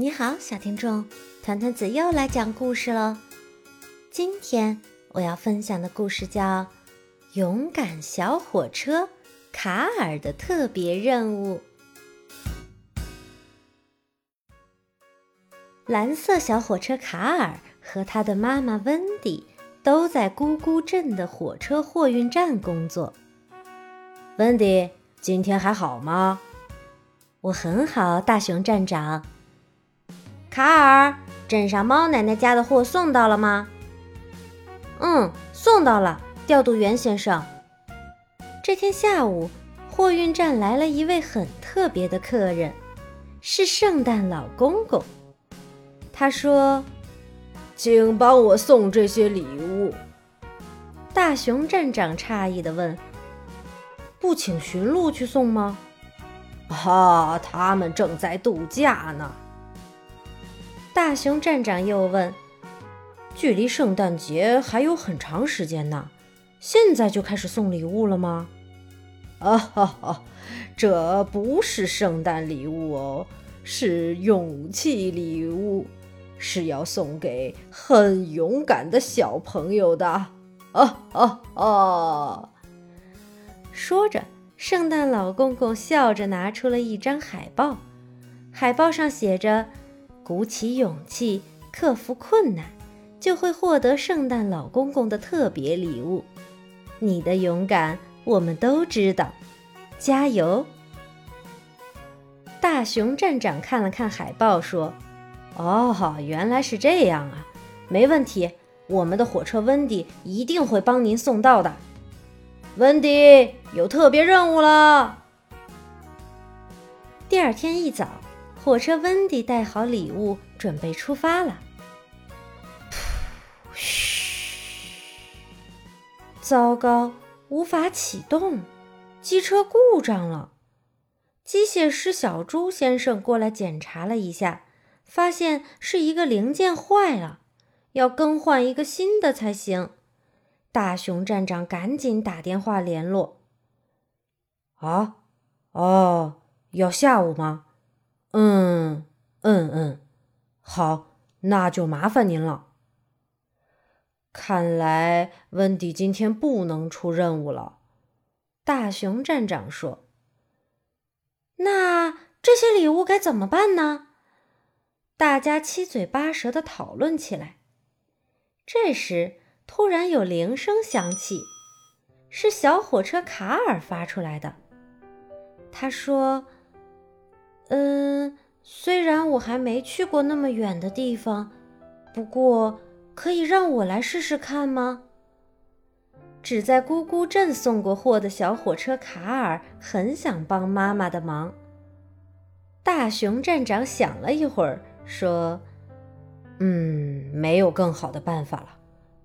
你好，小听众，团团子又来讲故事喽。今天我要分享的故事叫《勇敢小火车卡尔的特别任务》。蓝色小火车卡尔和他的妈妈温迪都在咕咕镇的火车货运站工作。温迪，今天还好吗？我很好，大熊站长。卡尔，镇上猫奶奶家的货送到了吗？嗯，送到了，调度员先生。这天下午，货运站来了一位很特别的客人，是圣诞老公公。他说：“请帮我送这些礼物。”大熊站长诧异地问：“不请驯鹿去送吗？”“啊，他们正在度假呢。”大熊站长又问：“距离圣诞节还有很长时间呢，现在就开始送礼物了吗？”“啊哈哈，这不是圣诞礼物哦，是勇气礼物，是要送给很勇敢的小朋友的。”“啊啊啊！”说着，圣诞老公公笑着拿出了一张海报，海报上写着。鼓起勇气，克服困难，就会获得圣诞老公公的特别礼物。你的勇敢，我们都知道，加油！大熊站长看了看海报，说：“哦，原来是这样啊，没问题，我们的火车温迪一定会帮您送到的。温迪有特别任务了。”第二天一早。火车温迪带好礼物，准备出发了。嘘！糟糕，无法启动，机车故障了。机械师小猪先生过来检查了一下，发现是一个零件坏了，要更换一个新的才行。大熊站长赶紧打电话联络。啊，哦，要下午吗？嗯嗯嗯，好，那就麻烦您了。看来温迪今天不能出任务了，大熊站长说。那这些礼物该怎么办呢？大家七嘴八舌的讨论起来。这时，突然有铃声响起，是小火车卡尔发出来的。他说。嗯，虽然我还没去过那么远的地方，不过可以让我来试试看吗？只在咕咕镇送过货的小火车卡尔很想帮妈妈的忙。大熊站长想了一会儿，说：“嗯，没有更好的办法了。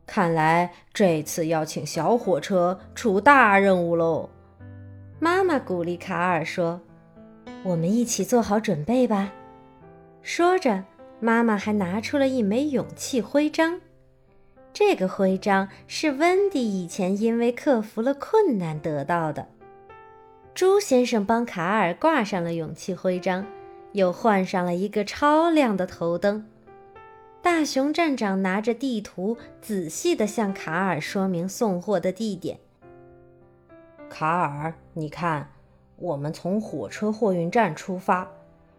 看来这次要请小火车出大任务喽。”妈妈鼓励卡尔说。我们一起做好准备吧。说着，妈妈还拿出了一枚勇气徽章。这个徽章是温迪以前因为克服了困难得到的。猪先生帮卡尔挂上了勇气徽章，又换上了一个超亮的头灯。大熊站长拿着地图，仔细地向卡尔说明送货的地点。卡尔，你看。我们从火车货运站出发，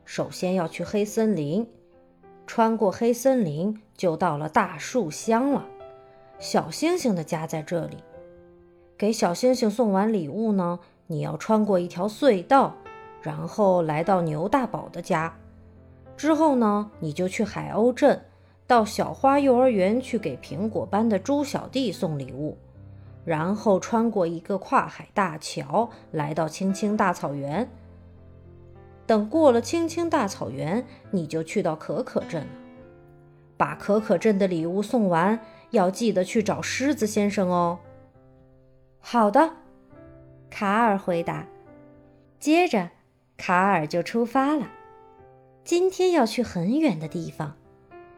首先要去黑森林，穿过黑森林就到了大树乡了。小星星的家在这里。给小星星送完礼物呢，你要穿过一条隧道，然后来到牛大宝的家。之后呢，你就去海鸥镇，到小花幼儿园去给苹果班的猪小弟送礼物。然后穿过一个跨海大桥，来到青青大草原。等过了青青大草原，你就去到可可镇了。把可可镇的礼物送完，要记得去找狮子先生哦。好的，卡尔回答。接着，卡尔就出发了。今天要去很远的地方。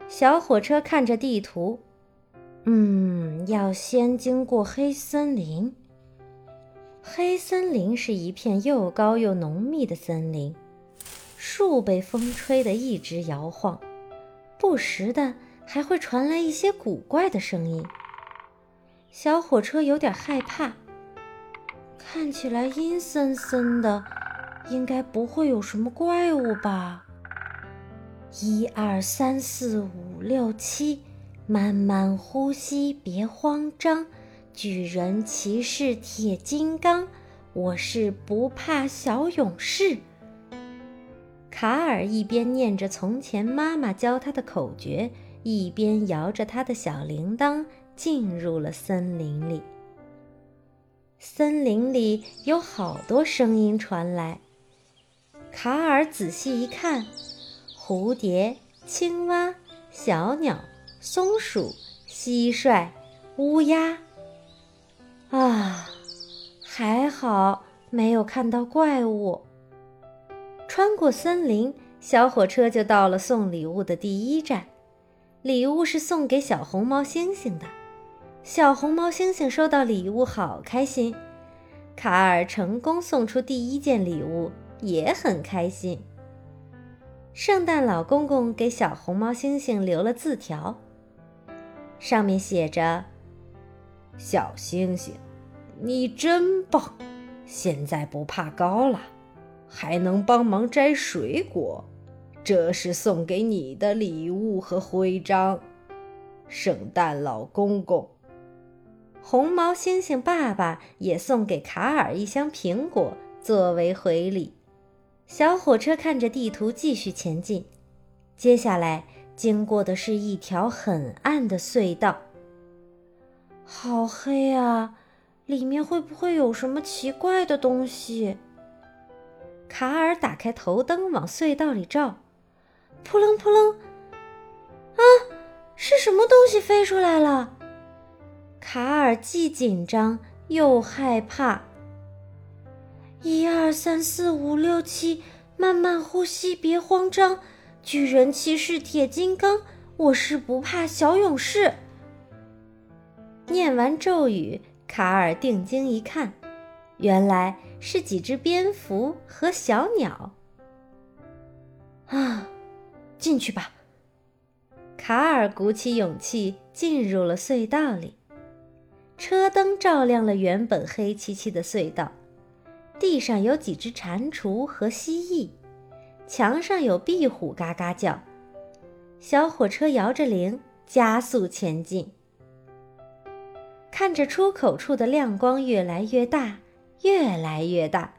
小火车看着地图。嗯，要先经过黑森林。黑森林是一片又高又浓密的森林，树被风吹得一直摇晃，不时的还会传来一些古怪的声音。小火车有点害怕，看起来阴森森的，应该不会有什么怪物吧？一二三四五六七，慢慢呼吸，别慌张。巨人骑士铁金刚，我是不怕小勇士。卡尔一边念着从前妈妈教他的口诀，一边摇着他的小铃铛，进入了森林里。森林里有好多声音传来。卡尔仔细一看，蝴蝶、青蛙、小鸟、松鼠、蟋蟀、乌鸦。啊，还好没有看到怪物。穿过森林，小火车就到了送礼物的第一站。礼物是送给小红毛猩猩的。小红毛猩猩收到礼物，好开心。卡尔成功送出第一件礼物，也很开心。圣诞老公公给小红毛猩猩留了字条，上面写着。小星星，你真棒！现在不怕高了，还能帮忙摘水果。这是送给你的礼物和徽章。圣诞老公公，红毛猩猩爸爸也送给卡尔一箱苹果作为回礼。小火车看着地图继续前进，接下来经过的是一条很暗的隧道。好黑啊！里面会不会有什么奇怪的东西？卡尔打开头灯往隧道里照，扑棱扑棱，啊，是什么东西飞出来了？卡尔既紧张又害怕。一二三四五六七，慢慢呼吸，别慌张。巨人骑士铁金刚，我是不怕小勇士。念完咒语，卡尔定睛一看，原来是几只蝙蝠和小鸟。啊，进去吧！卡尔鼓起勇气进入了隧道里。车灯照亮了原本黑漆漆的隧道，地上有几只蟾蜍和蜥蜴，墙上有壁虎嘎嘎叫。小火车摇着铃，加速前进。看着出口处的亮光越来越大，越来越大，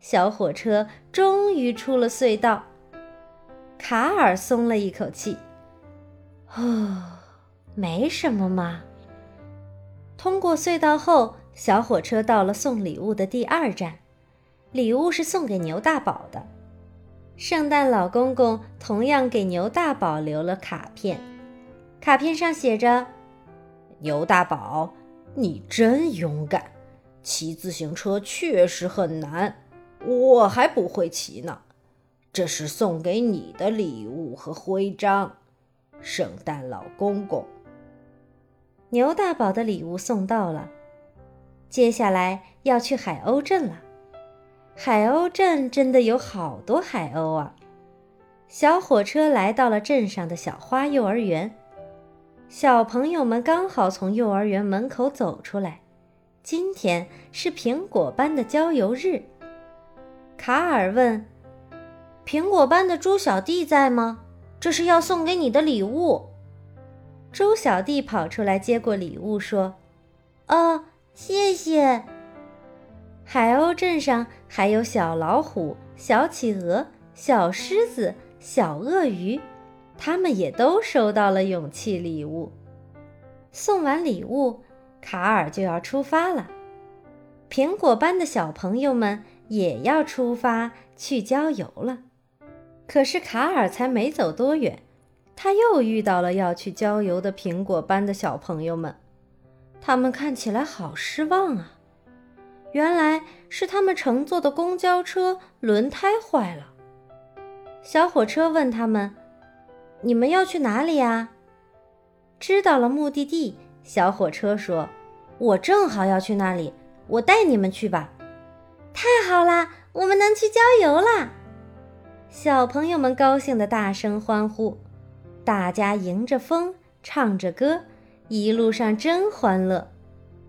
小火车终于出了隧道。卡尔松了一口气，哦，没什么嘛。通过隧道后，小火车到了送礼物的第二站，礼物是送给牛大宝的。圣诞老公公同样给牛大宝留了卡片，卡片上写着：“牛大宝。”你真勇敢，骑自行车确实很难，我还不会骑呢。这是送给你的礼物和徽章，圣诞老公公。牛大宝的礼物送到了，接下来要去海鸥镇了。海鸥镇真的有好多海鸥啊！小火车来到了镇上的小花幼儿园。小朋友们刚好从幼儿园门口走出来。今天是苹果班的郊游日。卡尔问：“苹果班的猪小弟在吗？这是要送给你的礼物。”猪小弟跑出来接过礼物，说：“哦，谢谢。”海鸥镇上还有小老虎、小企鹅、小狮子、小鳄鱼。他们也都收到了勇气礼物。送完礼物，卡尔就要出发了。苹果班的小朋友们也要出发去郊游了。可是卡尔才没走多远，他又遇到了要去郊游的苹果班的小朋友们。他们看起来好失望啊！原来是他们乘坐的公交车轮胎坏了。小火车问他们。你们要去哪里呀？知道了目的地，小火车说：“我正好要去那里，我带你们去吧。”太好啦，我们能去郊游啦！小朋友们高兴的大声欢呼，大家迎着风唱着歌，一路上真欢乐。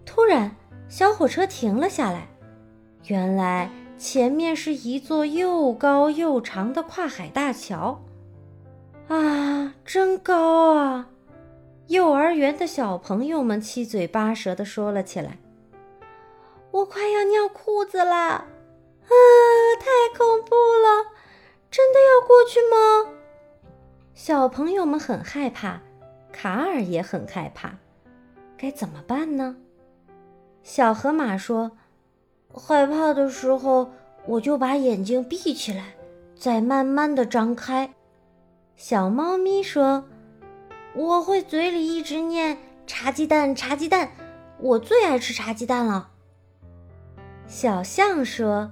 突然，小火车停了下来，原来前面是一座又高又长的跨海大桥。啊，真高啊！幼儿园的小朋友们七嘴八舌地说了起来：“我快要尿裤子了！啊，太恐怖了！真的要过去吗？”小朋友们很害怕，卡尔也很害怕，该怎么办呢？小河马说：“害怕的时候，我就把眼睛闭起来，再慢慢的张开。”小猫咪说。我会嘴里一直念“茶鸡蛋，茶鸡蛋”，我最爱吃茶鸡蛋了。小象说：“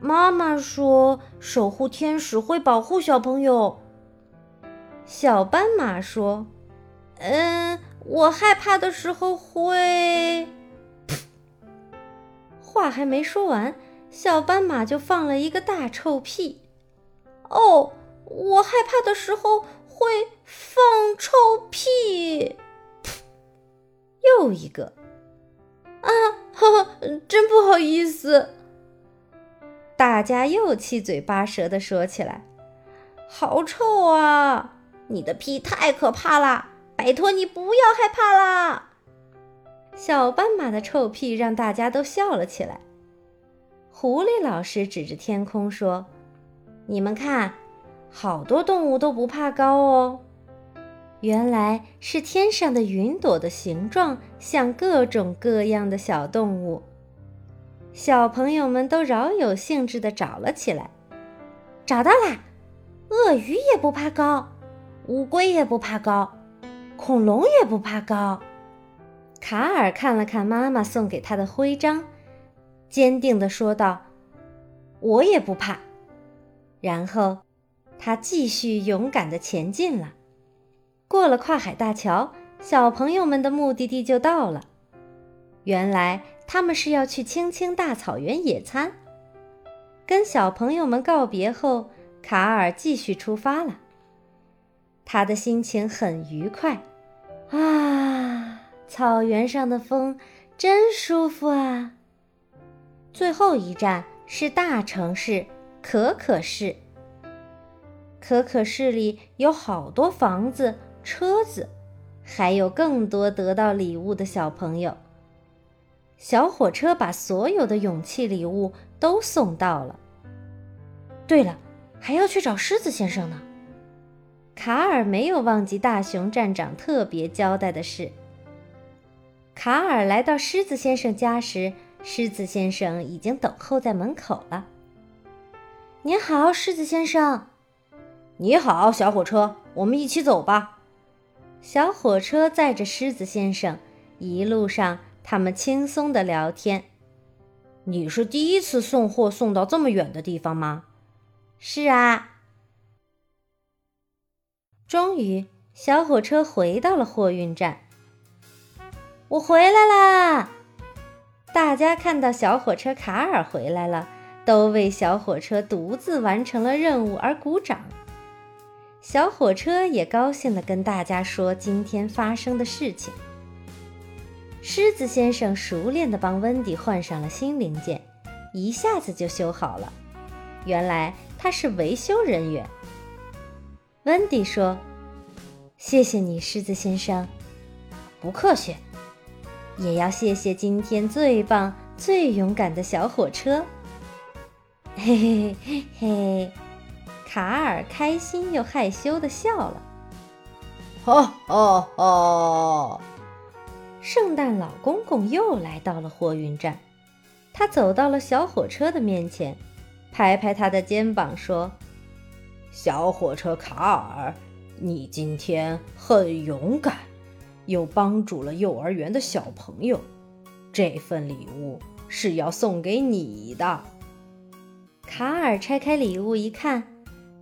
妈妈说，守护天使会保护小朋友。”小斑马说：“嗯，我害怕的时候会……”话还没说完，小斑马就放了一个大臭屁。哦，我害怕的时候。会放臭屁，又一个啊！哈哈，真不好意思。大家又七嘴八舌的说起来：“好臭啊！你的屁太可怕啦！拜托你不要害怕啦！”小斑马的臭屁让大家都笑了起来。狐狸老师指着天空说：“你们看。”好多动物都不怕高哦，原来是天上的云朵的形状像各种各样的小动物。小朋友们都饶有兴致地找了起来，找到啦！鳄鱼也不怕高，乌龟也不怕高，恐龙也不怕高。卡尔看了看妈妈送给他的徽章，坚定地说道：“我也不怕。”然后。他继续勇敢地前进了。过了跨海大桥，小朋友们的目的地就到了。原来他们是要去青青大草原野餐。跟小朋友们告别后，卡尔继续出发了。他的心情很愉快。啊，草原上的风真舒服啊！最后一站是大城市可可市。可可市里有好多房子、车子，还有更多得到礼物的小朋友。小火车把所有的勇气礼物都送到了。对了，还要去找狮子先生呢。卡尔没有忘记大熊站长特别交代的事。卡尔来到狮子先生家时，狮子先生已经等候在门口了。您好，狮子先生。你好，小火车，我们一起走吧。小火车载着狮子先生，一路上他们轻松的聊天。你是第一次送货送到这么远的地方吗？是啊。终于，小火车回到了货运站。我回来啦！大家看到小火车卡尔回来了，都为小火车独自完成了任务而鼓掌。小火车也高兴地跟大家说今天发生的事情。狮子先生熟练地帮温迪换上了新零件，一下子就修好了。原来他是维修人员。温迪说：“谢谢你，狮子先生。”“不客气。”“也要谢谢今天最棒、最勇敢的小火车。”“嘿嘿嘿嘿。”卡尔开心又害羞的笑了，哈哈哈！圣诞老公公又来到了货运站，他走到了小火车的面前，拍拍他的肩膀说：“小火车卡尔，你今天很勇敢，又帮助了幼儿园的小朋友，这份礼物是要送给你的。”卡尔拆开礼物一看。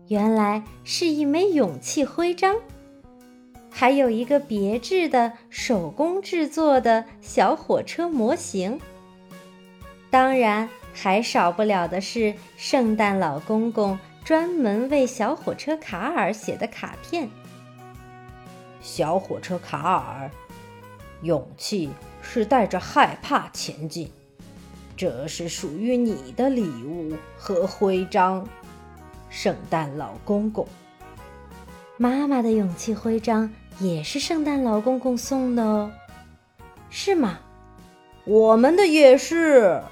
原来是一枚勇气徽章，还有一个别致的手工制作的小火车模型。当然，还少不了的是圣诞老公公专门为小火车卡尔写的卡片。小火车卡尔，勇气是带着害怕前进，这是属于你的礼物和徽章，圣诞老公公。妈妈的勇气徽章也是圣诞老公公送的哦，是吗？我们的也是。